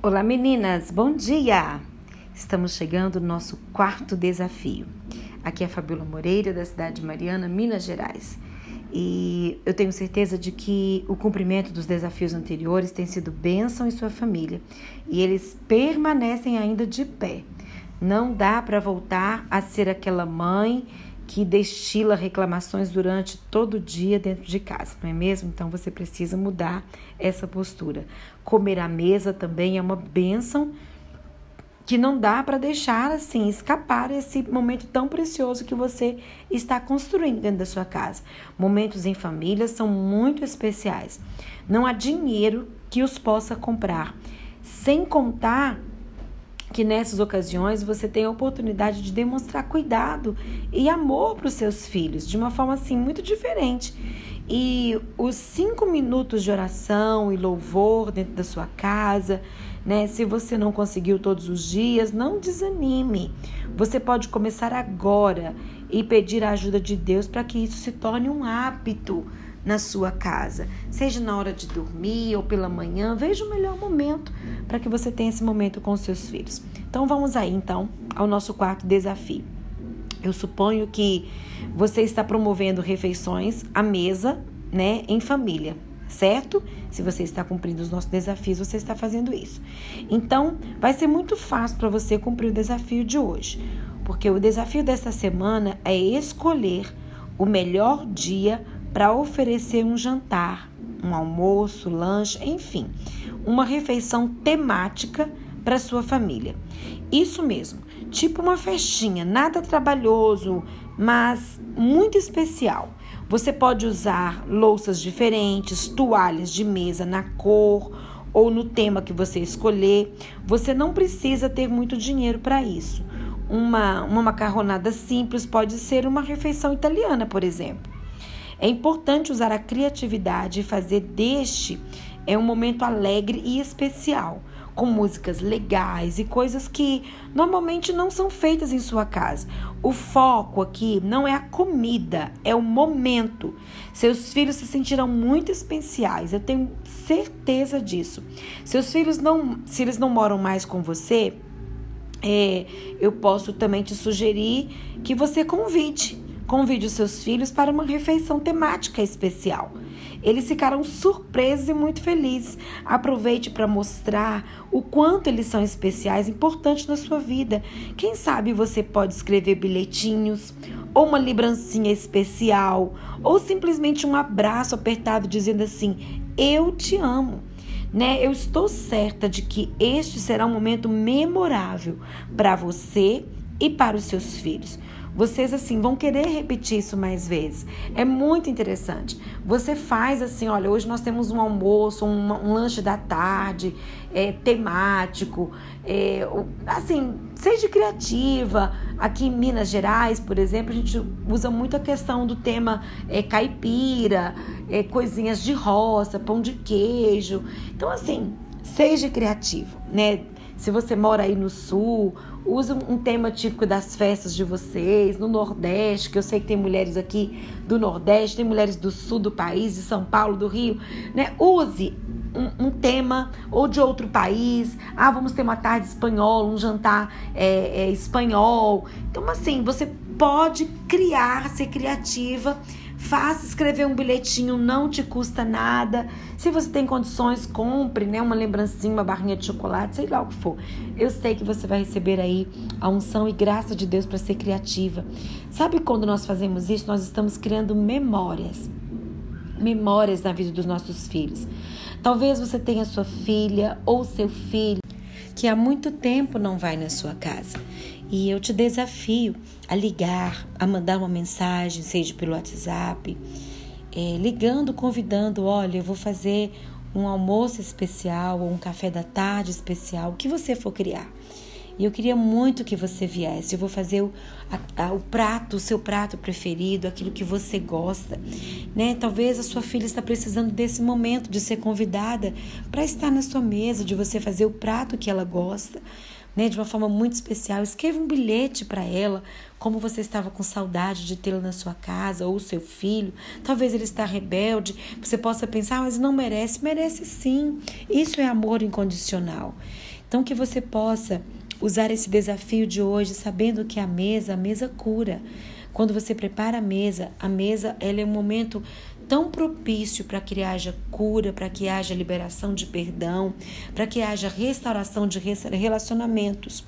Olá meninas, bom dia! Estamos chegando no nosso quarto desafio. Aqui é a Fabiola Moreira, da cidade de Mariana, Minas Gerais. E eu tenho certeza de que o cumprimento dos desafios anteriores tem sido bênção em sua família e eles permanecem ainda de pé. Não dá para voltar a ser aquela mãe que destila reclamações durante todo o dia dentro de casa, não é mesmo? Então você precisa mudar essa postura. Comer à mesa também é uma bênção que não dá para deixar assim escapar esse momento tão precioso que você está construindo dentro da sua casa. Momentos em família são muito especiais. Não há dinheiro que os possa comprar. Sem contar que nessas ocasiões você tem a oportunidade de demonstrar cuidado e amor para os seus filhos de uma forma assim muito diferente. E os cinco minutos de oração e louvor dentro da sua casa, né? Se você não conseguiu todos os dias, não desanime. Você pode começar agora e pedir a ajuda de Deus para que isso se torne um hábito na sua casa, seja na hora de dormir ou pela manhã, veja o melhor momento para que você tenha esse momento com seus filhos. Então vamos aí então ao nosso quarto desafio. Eu suponho que você está promovendo refeições à mesa, né, em família, certo? Se você está cumprindo os nossos desafios, você está fazendo isso. Então, vai ser muito fácil para você cumprir o desafio de hoje, porque o desafio desta semana é escolher o melhor dia para oferecer um jantar, um almoço, lanche, enfim, uma refeição temática para sua família. Isso mesmo, tipo uma festinha, nada trabalhoso, mas muito especial. Você pode usar louças diferentes, toalhas de mesa na cor ou no tema que você escolher. Você não precisa ter muito dinheiro para isso. Uma, uma macarronada simples pode ser uma refeição italiana, por exemplo. É importante usar a criatividade e fazer deste é um momento alegre e especial, com músicas legais e coisas que normalmente não são feitas em sua casa. O foco aqui não é a comida, é o momento. Seus filhos se sentirão muito especiais, eu tenho certeza disso. Seus filhos não, se eles não moram mais com você, é, eu posso também te sugerir que você convide Convide os seus filhos para uma refeição temática especial. Eles ficarão surpresos e muito felizes. Aproveite para mostrar o quanto eles são especiais, importantes na sua vida. Quem sabe você pode escrever bilhetinhos, ou uma lembrancinha especial, ou simplesmente um abraço apertado dizendo assim: Eu te amo. Né? Eu estou certa de que este será um momento memorável para você e para os seus filhos. Vocês assim vão querer repetir isso mais vezes. É muito interessante. Você faz assim, olha, hoje nós temos um almoço, um, um lanche da tarde, é, temático, é, assim, seja criativa. Aqui em Minas Gerais, por exemplo, a gente usa muito a questão do tema é, caipira, é, coisinhas de roça, pão de queijo. Então, assim, seja criativo, né? Se você mora aí no sul, use um tema típico das festas de vocês, no Nordeste, que eu sei que tem mulheres aqui do Nordeste, tem mulheres do sul do país, de São Paulo, do Rio, né? Use um, um, tema ou de outro país. Ah, vamos ter uma tarde espanhola, um jantar é, é, espanhol. Então, assim, você pode criar, ser criativa Faça escrever um bilhetinho, não te custa nada. Se você tem condições, compre, né, uma lembrancinha, uma barrinha de chocolate, sei lá o que for. Eu sei que você vai receber aí a unção e graça de Deus para ser criativa. Sabe quando nós fazemos isso? Nós estamos criando memórias. Memórias na vida dos nossos filhos. Talvez você tenha sua filha ou seu filho que há muito tempo não vai na sua casa. E eu te desafio a ligar, a mandar uma mensagem, seja pelo WhatsApp, é, ligando, convidando: olha, eu vou fazer um almoço especial ou um café da tarde especial, o que você for criar. E eu queria muito que você viesse. Eu vou fazer o, a, a, o prato, o seu prato preferido, aquilo que você gosta. Né? Talvez a sua filha está precisando desse momento de ser convidada para estar na sua mesa, de você fazer o prato que ela gosta. Né, de uma forma muito especial. Escreva um bilhete para ela, como você estava com saudade de tê-la na sua casa ou seu filho. Talvez ele está rebelde. Você possa pensar, mas não merece. Merece sim. Isso é amor incondicional. Então que você possa usar esse desafio de hoje sabendo que a mesa, a mesa cura. Quando você prepara a mesa, a mesa ela é um momento tão propício para que haja cura, para que haja liberação de perdão, para que haja restauração de relacionamentos.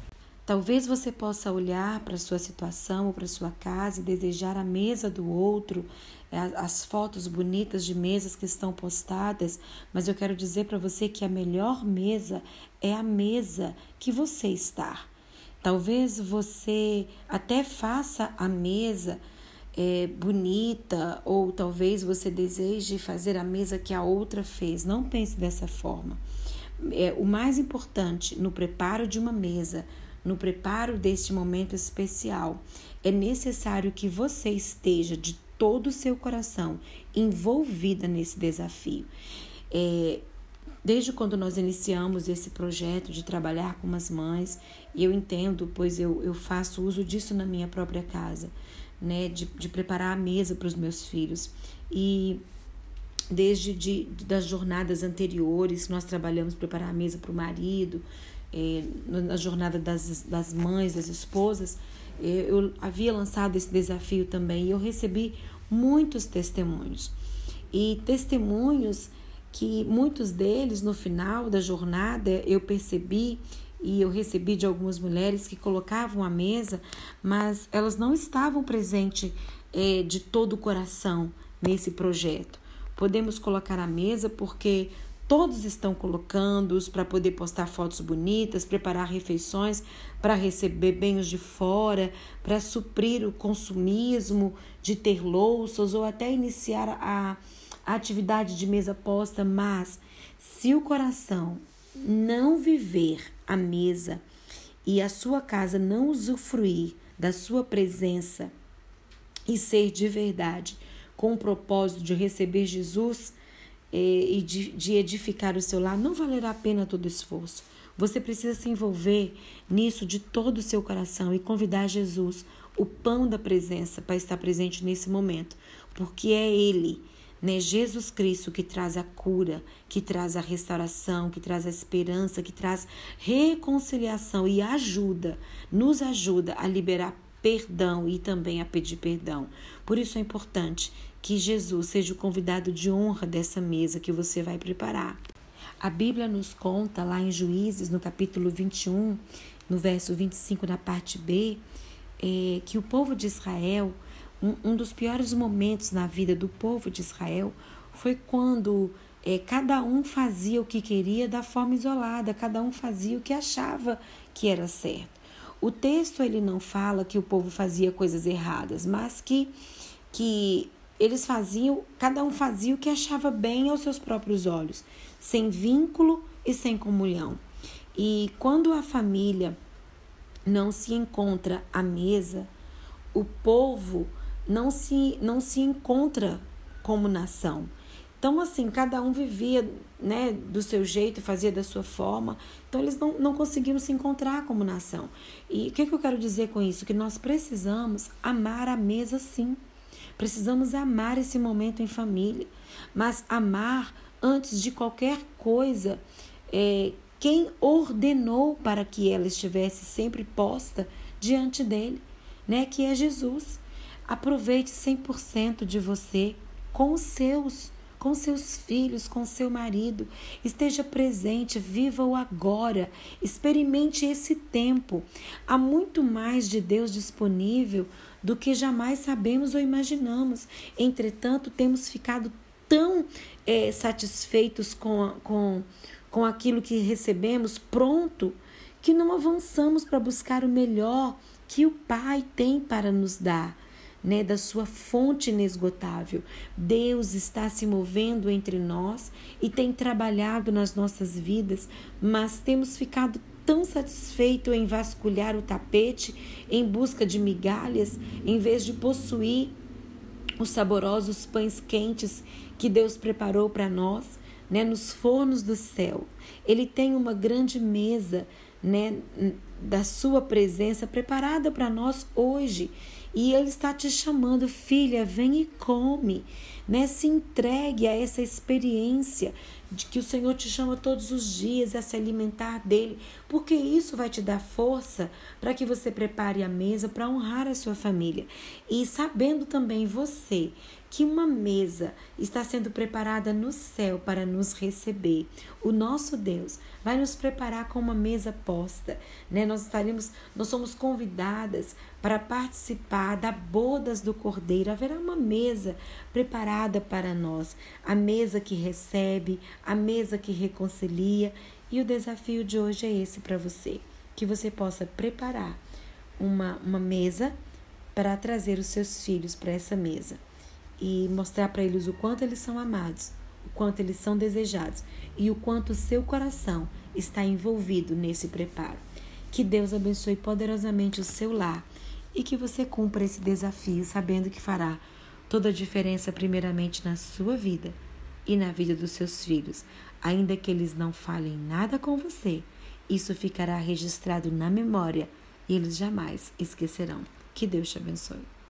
Talvez você possa olhar para a sua situação ou para sua casa e desejar a mesa do outro, é, as fotos bonitas de mesas que estão postadas, mas eu quero dizer para você que a melhor mesa é a mesa que você está. Talvez você até faça a mesa é, bonita, ou talvez você deseje fazer a mesa que a outra fez. Não pense dessa forma. É, o mais importante no preparo de uma mesa, no preparo deste momento especial, é necessário que você esteja de todo o seu coração envolvida nesse desafio. É, Desde quando nós iniciamos esse projeto de trabalhar com as mães, e eu entendo, pois eu, eu faço uso disso na minha própria casa, né, de, de preparar a mesa para os meus filhos. E desde de, das jornadas anteriores, nós trabalhamos preparar a mesa para o marido, é, na jornada das, das mães, das esposas, é, eu havia lançado esse desafio também e eu recebi muitos testemunhos. E testemunhos que muitos deles, no final da jornada, eu percebi e eu recebi de algumas mulheres que colocavam a mesa, mas elas não estavam presentes é, de todo o coração nesse projeto. Podemos colocar a mesa porque todos estão colocando-os para poder postar fotos bonitas, preparar refeições para receber bens de fora, para suprir o consumismo de ter louças ou até iniciar a a atividade de mesa posta, mas se o coração não viver a mesa e a sua casa não usufruir da sua presença e ser de verdade com o propósito de receber Jesus eh, e de, de edificar o seu lar, não valerá a pena todo esforço. Você precisa se envolver nisso de todo o seu coração e convidar Jesus, o pão da presença, para estar presente nesse momento, porque é Ele né? Jesus Cristo que traz a cura, que traz a restauração, que traz a esperança, que traz reconciliação e ajuda, nos ajuda a liberar perdão e também a pedir perdão. Por isso é importante que Jesus seja o convidado de honra dessa mesa que você vai preparar. A Bíblia nos conta lá em Juízes, no capítulo 21, no verso 25, na parte B, é, que o povo de Israel um, um dos piores momentos na vida do povo de Israel foi quando é, cada um fazia o que queria da forma isolada, cada um fazia o que achava que era certo. O texto ele não fala que o povo fazia coisas erradas, mas que, que eles faziam, cada um fazia o que achava bem aos seus próprios olhos, sem vínculo e sem comunhão. E quando a família não se encontra à mesa, o povo não se, não se encontra como nação. Então, assim, cada um vivia né, do seu jeito, fazia da sua forma. Então, eles não, não conseguiam se encontrar como nação. E o que, que eu quero dizer com isso? Que nós precisamos amar a mesa sim. Precisamos amar esse momento em família. Mas amar antes de qualquer coisa. É, quem ordenou para que ela estivesse sempre posta diante dele, né? Que é Jesus. Aproveite 100% de você com os seus, com seus filhos, com seu marido. Esteja presente, viva o agora. Experimente esse tempo. Há muito mais de Deus disponível do que jamais sabemos ou imaginamos. Entretanto, temos ficado tão é, satisfeitos com, com, com aquilo que recebemos pronto que não avançamos para buscar o melhor que o Pai tem para nos dar né, da sua fonte inesgotável. Deus está se movendo entre nós e tem trabalhado nas nossas vidas, mas temos ficado tão satisfeito em vasculhar o tapete em busca de migalhas, em vez de possuir os saborosos pães quentes que Deus preparou para nós, né, nos fornos do céu. Ele tem uma grande mesa né, da sua presença preparada para nós hoje. E Ele está te chamando, filha, vem e come, né? Se entregue a essa experiência de que o Senhor te chama todos os dias a se alimentar dele, porque isso vai te dar força para que você prepare a mesa para honrar a sua família. E sabendo também você que uma mesa está sendo preparada no céu para nos receber. O nosso Deus vai nos preparar com uma mesa posta, né? Nós estaremos, nós somos convidadas para participar da bodas do Cordeiro. Haverá uma mesa preparada para nós, a mesa que recebe, a mesa que reconcilia. E o desafio de hoje é esse para você, que você possa preparar uma, uma mesa para trazer os seus filhos para essa mesa e mostrar para eles o quanto eles são amados, o quanto eles são desejados e o quanto o seu coração está envolvido nesse preparo. Que Deus abençoe poderosamente o seu lar e que você cumpra esse desafio sabendo que fará toda a diferença, primeiramente na sua vida e na vida dos seus filhos. Ainda que eles não falem nada com você, isso ficará registrado na memória e eles jamais esquecerão. Que Deus te abençoe.